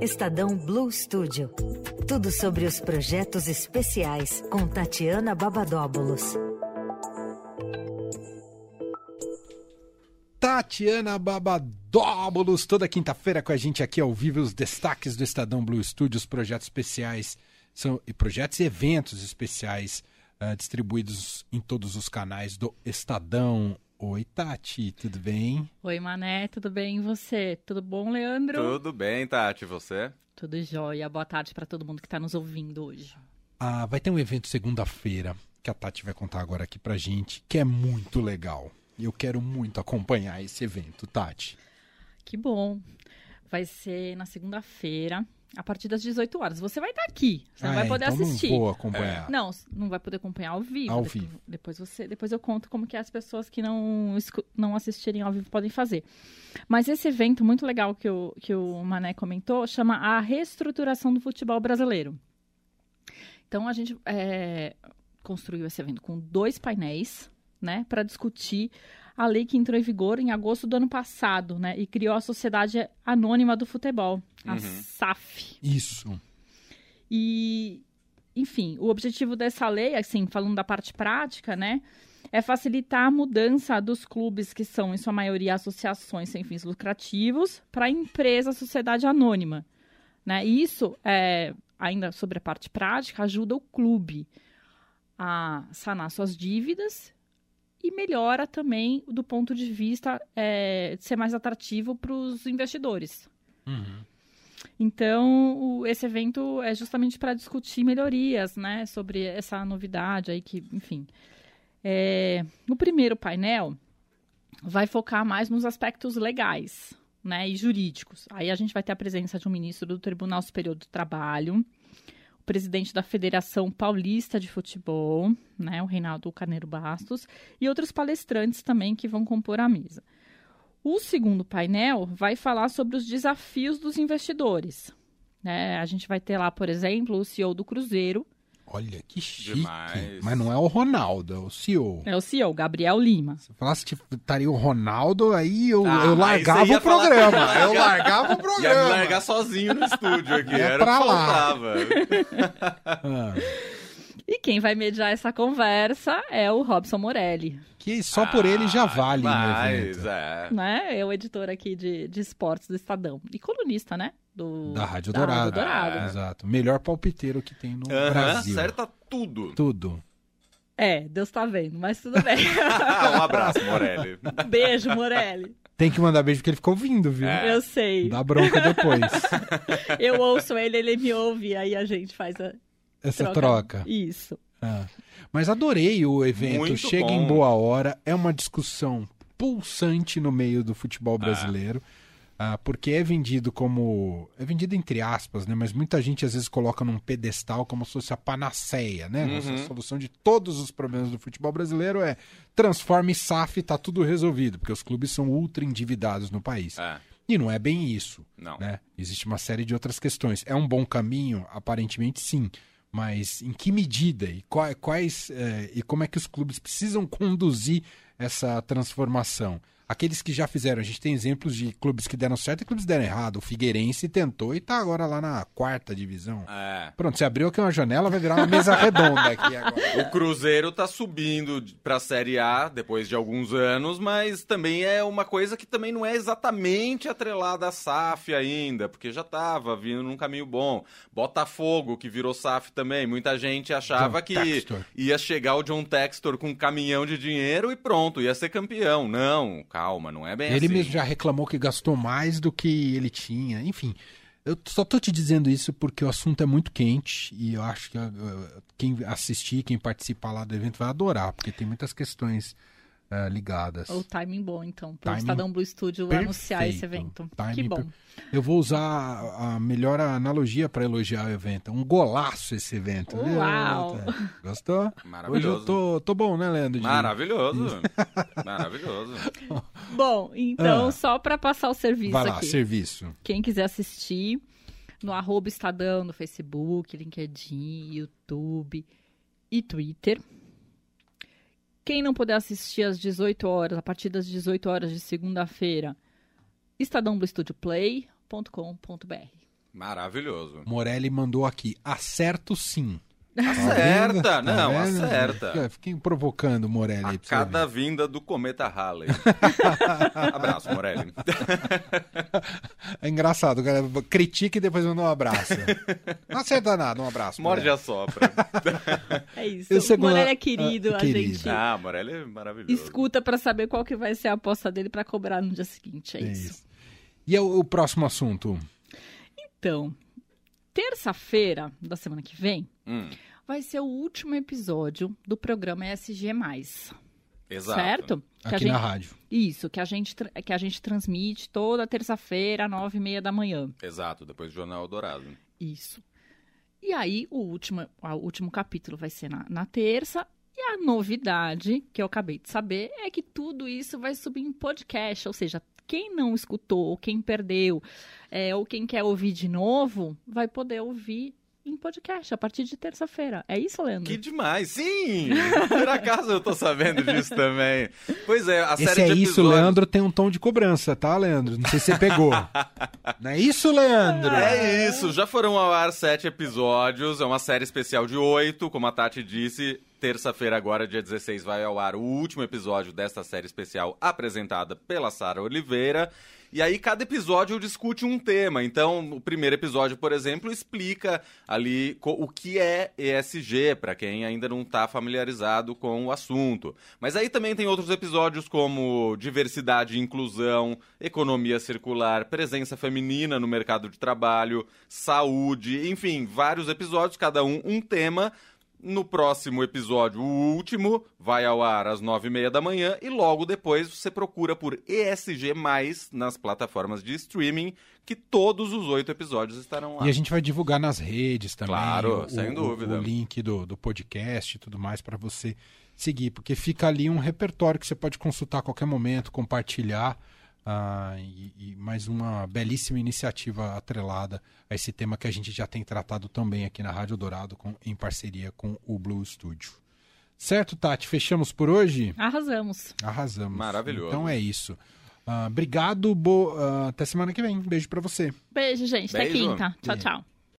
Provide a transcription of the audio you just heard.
Estadão Blue Studio. Tudo sobre os projetos especiais com Tatiana Babadóbulos. Tatiana Babadóbulos, toda quinta-feira com a gente aqui ao vivo, os destaques do Estadão Blue Studio, os projetos especiais, são projetos e eventos especiais uh, distribuídos em todos os canais do Estadão. Oi, Tati, tudo bem? Oi, Mané, tudo bem e você? Tudo bom, Leandro? Tudo bem, Tati, e você? Tudo jóia. Boa tarde para todo mundo que está nos ouvindo hoje. Ah, vai ter um evento segunda-feira que a Tati vai contar agora aqui pra gente, que é muito legal. E eu quero muito acompanhar esse evento, Tati. Que bom. Vai ser na segunda-feira, a partir das 18 horas. Você vai estar aqui, você ah, não vai é, poder então assistir. Não vou acompanhar. É. Não, não vai poder acompanhar ao vivo. Ao depois, vivo. Depois, você, depois eu conto como que as pessoas que não, não assistirem ao vivo podem fazer. Mas esse evento muito legal que o, que o Mané comentou chama a reestruturação do futebol brasileiro. Então a gente é, construiu esse evento com dois painéis, né, para discutir a lei que entrou em vigor em agosto do ano passado, né, e criou a Sociedade Anônima do Futebol, a Uhum. SAF. Isso. E, enfim, o objetivo dessa lei, assim, falando da parte prática, né, é facilitar a mudança dos clubes que são, em sua maioria, associações sem fins lucrativos para empresa, sociedade anônima, né? E isso, é, ainda sobre a parte prática, ajuda o clube a sanar suas dívidas e melhora também do ponto de vista é, de ser mais atrativo para os investidores. Uhum. Então, o- esse evento é justamente para discutir melhorias, né, sobre essa novidade aí que, enfim. É, o primeiro painel vai focar mais nos aspectos legais, né, e jurídicos. Aí a gente vai ter a presença de um ministro do Tribunal Superior do Trabalho, presidente da Federação Paulista de Futebol, né, o Reinaldo Carneiro Bastos, e outros palestrantes também que vão compor a mesa. O segundo painel vai falar sobre os desafios dos investidores. né? a gente vai ter lá, por exemplo, o CEO do Cruzeiro, Olha que chique. Demais. Mas não é o Ronaldo, é o CEO. é o CEO, Gabriel Lima. Se falasse que estaria o Ronaldo, aí eu, Ah, eu largava ia o programa. falar- Eu largava o Ia programa. me largar sozinho no estúdio aqui, É era o pra que lá. faltava. Ah, E quem vai mediar essa conversa é o Robson Morelli, que só por ele já Ah, vale evento. é. né? É o editor aqui de, de esportes do Estadão. E colunista, né? Do, Da Rádio da Dourado. Rádio Dourado. É. Exato. Melhor palpiteiro que tem no Aham, Brasil. acerta tudo. Tudo. É, Deus tá vendo, mas tudo bem. um abraço, Morelli. Beijo, Morelli. Tem que mandar beijo porque ele ficou ouvindo, viu? É. Eu sei. Dá bronca depois. Eu ouço ele, ele me ouve, aí a gente faz a Essa troca. Isso. Ah. Mas adorei o evento. Muito Chega bom. em boa hora. É uma discussão pulsante no meio do futebol brasileiro. ah, porque é vendido como. É vendido entre aspas, né? Mas muita gente às vezes coloca num pedestal como se fosse a panaceia, né? Uhum. A solução de todos os problemas do futebol brasileiro é transforme SAF e tá tudo resolvido, porque os clubes são ultra endividados no país. É, E não é bem isso. não. né? Existe uma série de outras questões. É um bom caminho? Aparentemente sim. Mas em que medida e qua- quais eh, e como é que os clubes precisam conduzir essa transformação? Aqueles que já fizeram, a gente tem exemplos de clubes que deram certo e clubes que deram errado. O Figueirense tentou e tá agora lá na quarta divisão. É. Pronto, você abriu aqui uma janela, vai virar uma mesa redonda aqui agora. O Cruzeiro tá subindo pra Série A depois de alguns anos, mas também é uma coisa que também não é exatamente atrelada à SAF ainda, porque já tava vindo num caminho bom. Botafogo, que virou SAF também, muita gente achava John que Textor. ia chegar o John Textor com um caminhão de dinheiro e pronto, ia ser campeão. Não, calma, não é bem Ele assim. mesmo já reclamou que gastou mais do que ele tinha. Enfim, eu só tô te dizendo isso porque o assunto é muito quente e eu acho que uh, quem assistir, quem participar lá do evento vai adorar, porque tem muitas questões uh, ligadas. O timing bom, então, para o Estadão Blue Studio anunciar esse perfeito. evento. Timing que bom. per- Eu vou usar a melhor analogia para elogiar o evento. É Um golaço esse evento. Uau! Gostou? Hoje eu Maravilhoso. tô, tô bom, né, Leandro? Maravilhoso. Maravilhoso. Bom, então, Ah. só para passar o serviço Vai lá, aqui. serviço. Quem quiser assistir, no arroba Estadão, no Facebook, LinkedIn, YouTube e Twitter. Quem não puder assistir às 18 horas, a partir das 18 horas de segunda-feira, estadãobluestudioplay.com.br. Maravilhoso. Morelli mandou aqui, acerto sim. Acerta! Tá Não, vendo? acerta. Fica- Fiquem provocando Morelli A cada vinda do cometa Halley. Abraço, Morelli. É engraçado, o cara critica e depois manda um abraço. Não acerta nada, um abraço. Morde a sopra. É isso. O segundo- Morelli é querido, Ah, a querido. gente Ah, Morelli é maravilhoso. escuta pra saber qual que vai ser a aposta dele pra cobrar no dia seguinte. É, É isso. isso. E é o, o próximo assunto? Então, terça-feira da semana que vem Hum, vai ser o último episódio do programa ESG+. Exato. Certo? Que a Aqui gente- na rádio. Isso, que a gente, tra- que a gente transmite toda terça-feira, nove e meia da manhã. Exato, depois do Jornal Dourado. Isso. E aí, o último, o último capítulo vai ser na, na terça. E a novidade que eu acabei de saber é que tudo isso vai subir em podcast. Ou seja, quem não escutou, ou quem perdeu, é, ou quem quer ouvir de novo, vai poder ouvir em podcast a partir de terça-feira. É isso, Leandro? Que demais! Sim! Por acaso eu tô sabendo disso também. Pois é, a Esse série é de isso, episódios... Leandro tem um tom de cobrança, tá, Leandro? Não sei se você pegou. Não é isso, Leandro? É isso, já foram ao ar sete episódios, é uma série especial de oito, como a Tati disse. Terça-feira, agora, dia 16, vai ao ar o último episódio desta série especial apresentada pela Sara Oliveira. E aí, cada episódio discute um tema. Então, o primeiro episódio, por exemplo, explica ali o que é ESG, para quem ainda não está familiarizado com o assunto. Mas aí também tem outros episódios como diversidade e inclusão, economia circular, presença feminina no mercado de trabalho, saúde, enfim, vários episódios, cada um um tema. No próximo episódio, o último, vai ao ar às nove e meia da manhã e logo depois você procura por ESG+, nas plataformas de streaming, que todos os oito episódios estarão lá. E a gente vai divulgar nas redes também. Claro, o, sem o- dúvida. O link do, do podcast e tudo mais para você seguir, porque fica ali um repertório que você pode consultar a qualquer momento, compartilhar. Ah, e, e mais uma belíssima iniciativa atrelada a esse tema que a gente já tem tratado também aqui na Rádio Dourado com- em parceria com o Blue Studio. Certo, Tati? Fechamos por hoje? Arrasamos. Arrasamos. Maravilhoso. Então é isso. Ah, obrigado, bo... ah, até semana que vem. Beijo para você. Beijo, gente. Até Beijo. quinta. Tchau, tchau.